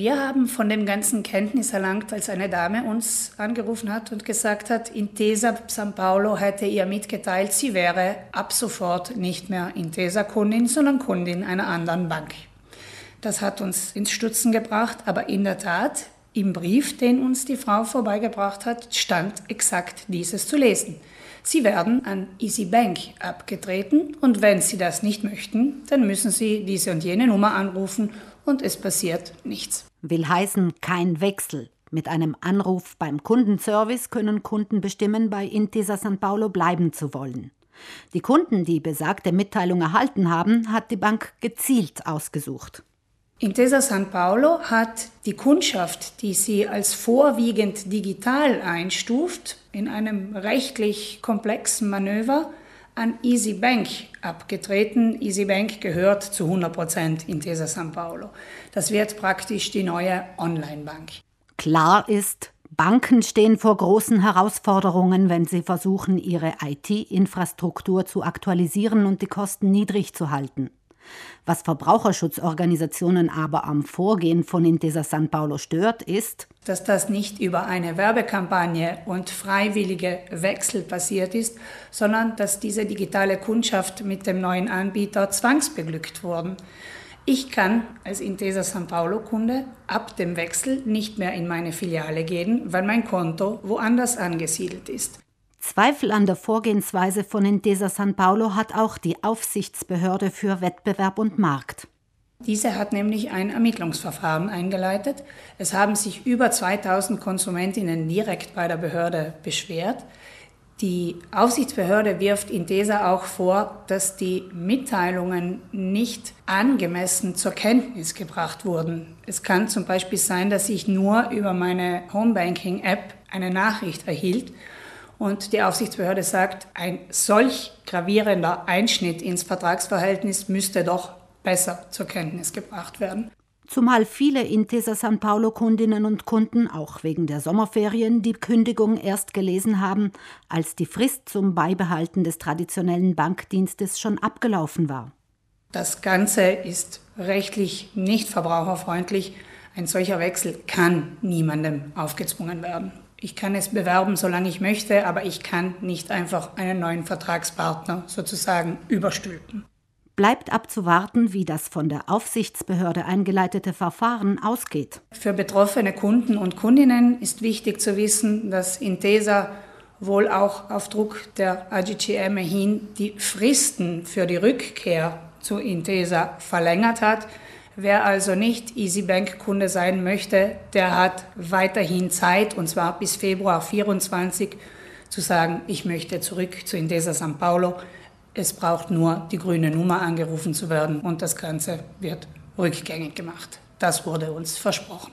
Wir haben von dem Ganzen Kenntnis erlangt, als eine Dame uns angerufen hat und gesagt hat, Intesa San Paolo hätte ihr mitgeteilt, sie wäre ab sofort nicht mehr Intesa-Kundin, sondern Kundin einer anderen Bank. Das hat uns ins Stutzen gebracht, aber in der Tat, im Brief, den uns die Frau vorbeigebracht hat, stand exakt dieses zu lesen. Sie werden an Easy Bank abgetreten und wenn Sie das nicht möchten, dann müssen Sie diese und jene Nummer anrufen und es passiert nichts. Will heißen kein Wechsel. Mit einem Anruf beim Kundenservice können Kunden bestimmen, bei Intesa San Paolo bleiben zu wollen. Die Kunden, die besagte Mitteilung erhalten haben, hat die Bank gezielt ausgesucht. Intesa San Paolo hat die Kundschaft, die sie als vorwiegend digital einstuft, in einem rechtlich komplexen Manöver an Easy Bank abgetreten. Easy Bank gehört zu 100 Prozent Intesa San Paolo. Das wird praktisch die neue Online-Bank. Klar ist, Banken stehen vor großen Herausforderungen, wenn sie versuchen, ihre IT-Infrastruktur zu aktualisieren und die Kosten niedrig zu halten. Was Verbraucherschutzorganisationen aber am Vorgehen von Intesa San Paulo stört, ist, dass das nicht über eine Werbekampagne und freiwillige Wechsel passiert ist, sondern dass diese digitale Kundschaft mit dem neuen Anbieter zwangsbeglückt wurden. Ich kann als Intesa San Paulo Kunde ab dem Wechsel nicht mehr in meine Filiale gehen, weil mein Konto woanders angesiedelt ist. Zweifel an der Vorgehensweise von Intesa San Paulo hat auch die Aufsichtsbehörde für Wettbewerb und Markt. Diese hat nämlich ein Ermittlungsverfahren eingeleitet. Es haben sich über 2000 Konsumentinnen direkt bei der Behörde beschwert. Die Aufsichtsbehörde wirft Intesa auch vor, dass die Mitteilungen nicht angemessen zur Kenntnis gebracht wurden. Es kann zum Beispiel sein, dass ich nur über meine Homebanking-App eine Nachricht erhielt und die Aufsichtsbehörde sagt, ein solch gravierender Einschnitt ins Vertragsverhältnis müsste doch besser zur Kenntnis gebracht werden. Zumal viele Intesa San Paulo Kundinnen und Kunden auch wegen der Sommerferien die Kündigung erst gelesen haben, als die Frist zum Beibehalten des traditionellen Bankdienstes schon abgelaufen war. Das Ganze ist rechtlich nicht verbraucherfreundlich. Ein solcher Wechsel kann niemandem aufgezwungen werden. Ich kann es bewerben, solange ich möchte, aber ich kann nicht einfach einen neuen Vertragspartner sozusagen überstülpen. Bleibt abzuwarten, wie das von der Aufsichtsbehörde eingeleitete Verfahren ausgeht. Für betroffene Kunden und Kundinnen ist wichtig zu wissen, dass Intesa wohl auch auf Druck der AGCM hin die Fristen für die Rückkehr zu Intesa verlängert hat. Wer also nicht EasyBank-Kunde sein möchte, der hat weiterhin Zeit, und zwar bis Februar 24, zu sagen, ich möchte zurück zu Intesa San Paulo. Es braucht nur die grüne Nummer angerufen zu werden und das Ganze wird rückgängig gemacht. Das wurde uns versprochen.